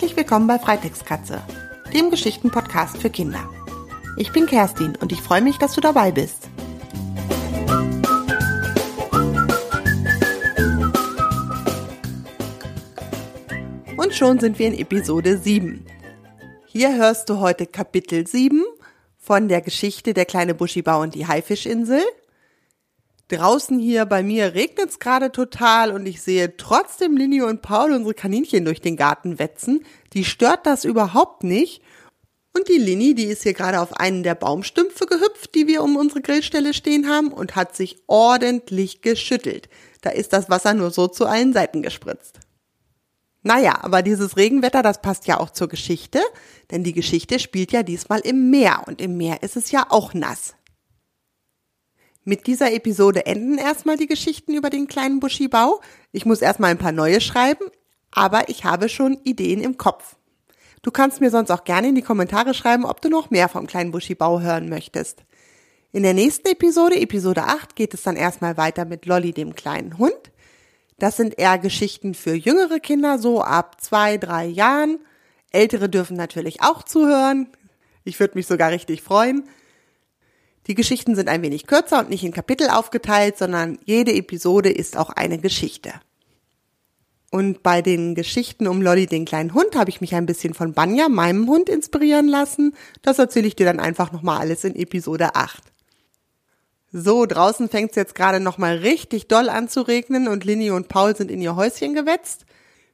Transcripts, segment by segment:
Herzlich willkommen bei Freitextkatze, dem Geschichtenpodcast für Kinder. Ich bin Kerstin und ich freue mich, dass du dabei bist. Und schon sind wir in Episode 7. Hier hörst du heute Kapitel 7 von der Geschichte Der kleine Buschibau und die Haifischinsel Draußen hier bei mir regnet es gerade total und ich sehe trotzdem Lini und Paul unsere Kaninchen durch den Garten wetzen. Die stört das überhaupt nicht. Und die Lini, die ist hier gerade auf einen der Baumstümpfe gehüpft, die wir um unsere Grillstelle stehen haben und hat sich ordentlich geschüttelt. Da ist das Wasser nur so zu allen Seiten gespritzt. Naja, aber dieses Regenwetter, das passt ja auch zur Geschichte, denn die Geschichte spielt ja diesmal im Meer und im Meer ist es ja auch nass. Mit dieser Episode enden erstmal die Geschichten über den kleinen Buschibau. Ich muss erstmal ein paar neue schreiben, aber ich habe schon Ideen im Kopf. Du kannst mir sonst auch gerne in die Kommentare schreiben, ob du noch mehr vom kleinen Buschibau hören möchtest. In der nächsten Episode, Episode 8, geht es dann erstmal weiter mit Lolly, dem kleinen Hund. Das sind eher Geschichten für jüngere Kinder, so ab zwei, drei Jahren. Ältere dürfen natürlich auch zuhören. Ich würde mich sogar richtig freuen. Die Geschichten sind ein wenig kürzer und nicht in Kapitel aufgeteilt, sondern jede Episode ist auch eine Geschichte. Und bei den Geschichten um Lolly, den kleinen Hund, habe ich mich ein bisschen von Banja, meinem Hund, inspirieren lassen. Das erzähle ich dir dann einfach nochmal alles in Episode 8. So, draußen fängt es jetzt gerade nochmal richtig doll an zu regnen und Lini und Paul sind in ihr Häuschen gewetzt.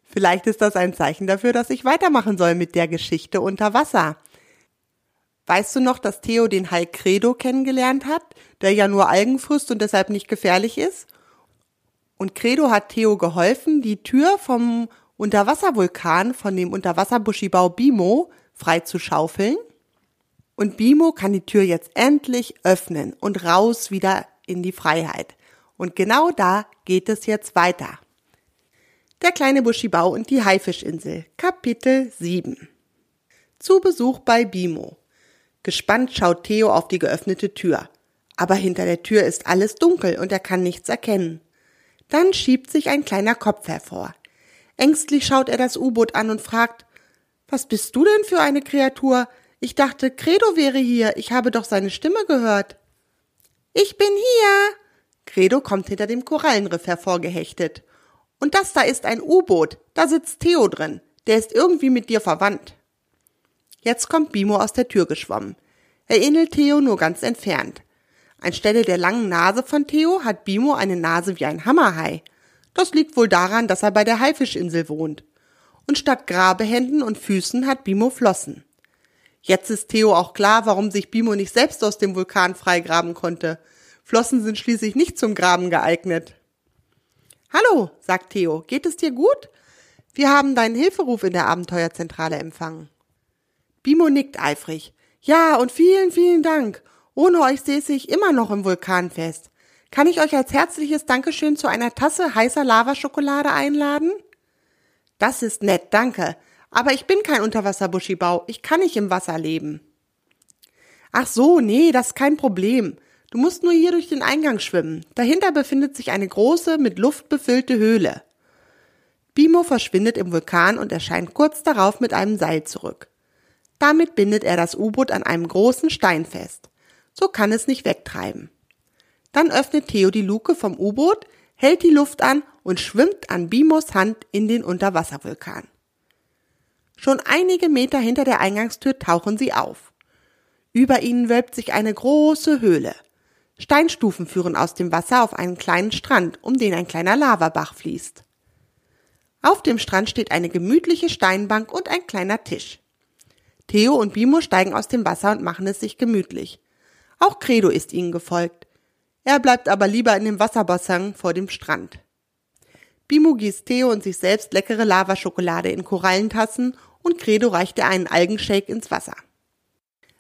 Vielleicht ist das ein Zeichen dafür, dass ich weitermachen soll mit der Geschichte unter Wasser. Weißt du noch, dass Theo den Hai Credo kennengelernt hat, der ja nur Algen frisst und deshalb nicht gefährlich ist? Und Credo hat Theo geholfen, die Tür vom Unterwasservulkan von dem Unterwasserbuschibau Bimo freizuschaufeln. Und Bimo kann die Tür jetzt endlich öffnen und raus wieder in die Freiheit. Und genau da geht es jetzt weiter. Der kleine Buschibau und die Haifischinsel, Kapitel 7. Zu Besuch bei Bimo. Gespannt schaut Theo auf die geöffnete Tür. Aber hinter der Tür ist alles dunkel und er kann nichts erkennen. Dann schiebt sich ein kleiner Kopf hervor. Ängstlich schaut er das U-Boot an und fragt, was bist du denn für eine Kreatur? Ich dachte, Credo wäre hier, ich habe doch seine Stimme gehört. Ich bin hier. Credo kommt hinter dem Korallenriff hervorgehechtet. Und das da ist ein U-Boot, da sitzt Theo drin, der ist irgendwie mit dir verwandt. Jetzt kommt Bimo aus der Tür geschwommen. Er ähnelt Theo nur ganz entfernt. Anstelle der langen Nase von Theo hat Bimo eine Nase wie ein Hammerhai. Das liegt wohl daran, dass er bei der Haifischinsel wohnt. Und statt Grabehänden und Füßen hat Bimo Flossen. Jetzt ist Theo auch klar, warum sich Bimo nicht selbst aus dem Vulkan freigraben konnte. Flossen sind schließlich nicht zum Graben geeignet. Hallo, sagt Theo, geht es dir gut? Wir haben deinen Hilferuf in der Abenteuerzentrale empfangen. Bimo nickt eifrig. Ja, und vielen, vielen Dank. Ohne euch säße ich immer noch im Vulkan fest. Kann ich euch als herzliches Dankeschön zu einer Tasse heißer Lavaschokolade einladen? Das ist nett, danke. Aber ich bin kein Unterwasserbuschibau. Ich kann nicht im Wasser leben. Ach so, nee, das ist kein Problem. Du musst nur hier durch den Eingang schwimmen. Dahinter befindet sich eine große, mit Luft befüllte Höhle. Bimo verschwindet im Vulkan und erscheint kurz darauf mit einem Seil zurück. Damit bindet er das U-Boot an einem großen Stein fest. So kann es nicht wegtreiben. Dann öffnet Theo die Luke vom U-Boot, hält die Luft an und schwimmt an Bimos Hand in den Unterwasservulkan. Schon einige Meter hinter der Eingangstür tauchen sie auf. Über ihnen wölbt sich eine große Höhle. Steinstufen führen aus dem Wasser auf einen kleinen Strand, um den ein kleiner Lavabach fließt. Auf dem Strand steht eine gemütliche Steinbank und ein kleiner Tisch. Theo und Bimo steigen aus dem Wasser und machen es sich gemütlich. Auch Credo ist ihnen gefolgt. Er bleibt aber lieber in dem Wasserbassin vor dem Strand. Bimo gießt Theo und sich selbst leckere Lavaschokolade in Korallentassen und Credo reicht er einen Algenshake ins Wasser.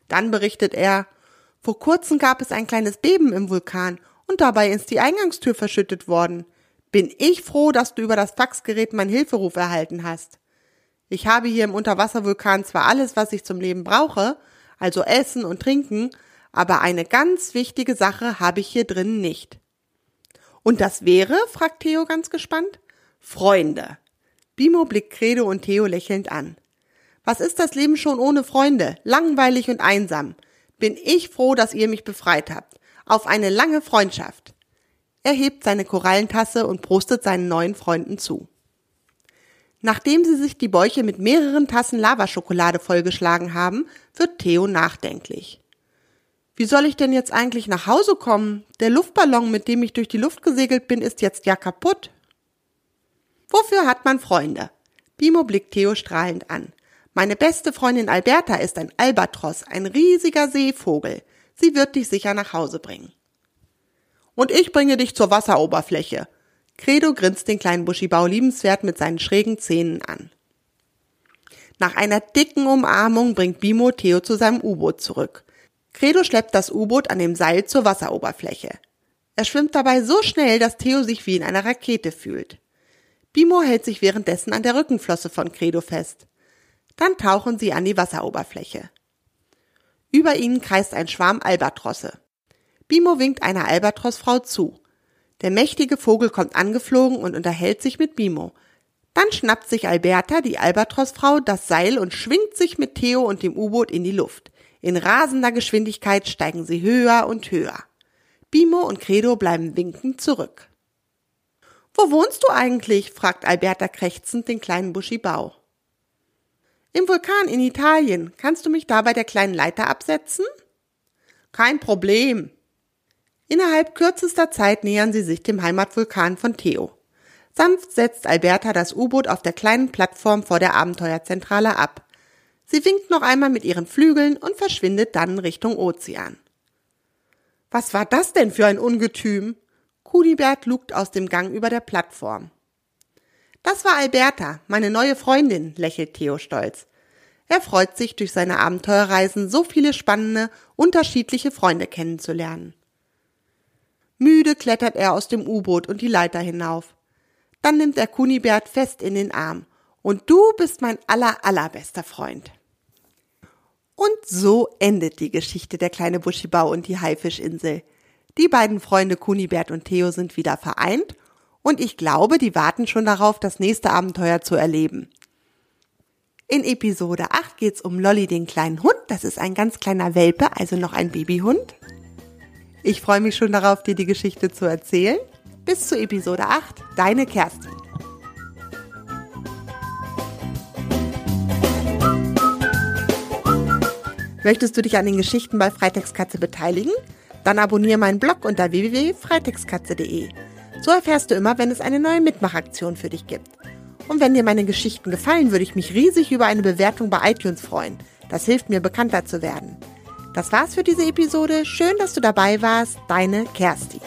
Dann berichtet er, vor kurzem gab es ein kleines Beben im Vulkan und dabei ist die Eingangstür verschüttet worden. Bin ich froh, dass du über das Faxgerät meinen Hilferuf erhalten hast. Ich habe hier im Unterwasservulkan zwar alles, was ich zum Leben brauche, also Essen und Trinken, aber eine ganz wichtige Sache habe ich hier drin nicht. Und das wäre, fragt Theo ganz gespannt, Freunde. Bimo blickt Credo und Theo lächelnd an. Was ist das Leben schon ohne Freunde? Langweilig und einsam. Bin ich froh, dass ihr mich befreit habt. Auf eine lange Freundschaft. Er hebt seine Korallentasse und prostet seinen neuen Freunden zu. Nachdem sie sich die Bäuche mit mehreren Tassen Lavaschokolade vollgeschlagen haben, wird Theo nachdenklich. Wie soll ich denn jetzt eigentlich nach Hause kommen? Der Luftballon, mit dem ich durch die Luft gesegelt bin, ist jetzt ja kaputt. Wofür hat man Freunde? Bimo blickt Theo strahlend an. Meine beste Freundin Alberta ist ein Albatros, ein riesiger Seevogel. Sie wird dich sicher nach Hause bringen. Und ich bringe dich zur Wasseroberfläche. Credo grinst den kleinen Buschibau liebenswert mit seinen schrägen Zähnen an. Nach einer dicken Umarmung bringt Bimo Theo zu seinem U-Boot zurück. Credo schleppt das U-Boot an dem Seil zur Wasseroberfläche. Er schwimmt dabei so schnell, dass Theo sich wie in einer Rakete fühlt. Bimo hält sich währenddessen an der Rückenflosse von Credo fest. Dann tauchen sie an die Wasseroberfläche. Über ihnen kreist ein Schwarm Albatrosse. Bimo winkt einer Albatrossfrau zu. Der mächtige Vogel kommt angeflogen und unterhält sich mit Bimo. Dann schnappt sich Alberta, die Albatrossfrau, das Seil und schwingt sich mit Theo und dem U-Boot in die Luft. In rasender Geschwindigkeit steigen sie höher und höher. Bimo und Credo bleiben winkend zurück. Wo wohnst du eigentlich? fragt Alberta krächzend den kleinen Buschibau. Im Vulkan in Italien. Kannst du mich da bei der kleinen Leiter absetzen? Kein Problem. Innerhalb kürzester Zeit nähern sie sich dem Heimatvulkan von Theo. Sanft setzt Alberta das U-Boot auf der kleinen Plattform vor der Abenteuerzentrale ab. Sie winkt noch einmal mit ihren Flügeln und verschwindet dann Richtung Ozean. Was war das denn für ein Ungetüm? Kunibert lugt aus dem Gang über der Plattform. Das war Alberta, meine neue Freundin, lächelt Theo stolz. Er freut sich, durch seine Abenteuerreisen so viele spannende, unterschiedliche Freunde kennenzulernen. Müde klettert er aus dem U-Boot und die Leiter hinauf. Dann nimmt er Kunibert fest in den Arm. Und du bist mein aller, allerbester Freund. Und so endet die Geschichte der kleine Buschibau und die Haifischinsel. Die beiden Freunde Kunibert und Theo sind wieder vereint und ich glaube, die warten schon darauf, das nächste Abenteuer zu erleben. In Episode 8 geht's um Lolly den kleinen Hund. Das ist ein ganz kleiner Welpe, also noch ein Babyhund. Ich freue mich schon darauf, dir die Geschichte zu erzählen. Bis zu Episode 8, deine Kerstin. Möchtest du dich an den Geschichten bei Freitextkatze beteiligen? Dann abonniere meinen Blog unter www.freitextkatze.de. So erfährst du immer, wenn es eine neue Mitmachaktion für dich gibt. Und wenn dir meine Geschichten gefallen, würde ich mich riesig über eine Bewertung bei iTunes freuen. Das hilft mir, bekannter zu werden. Das war's für diese Episode. Schön, dass du dabei warst. Deine Kersti.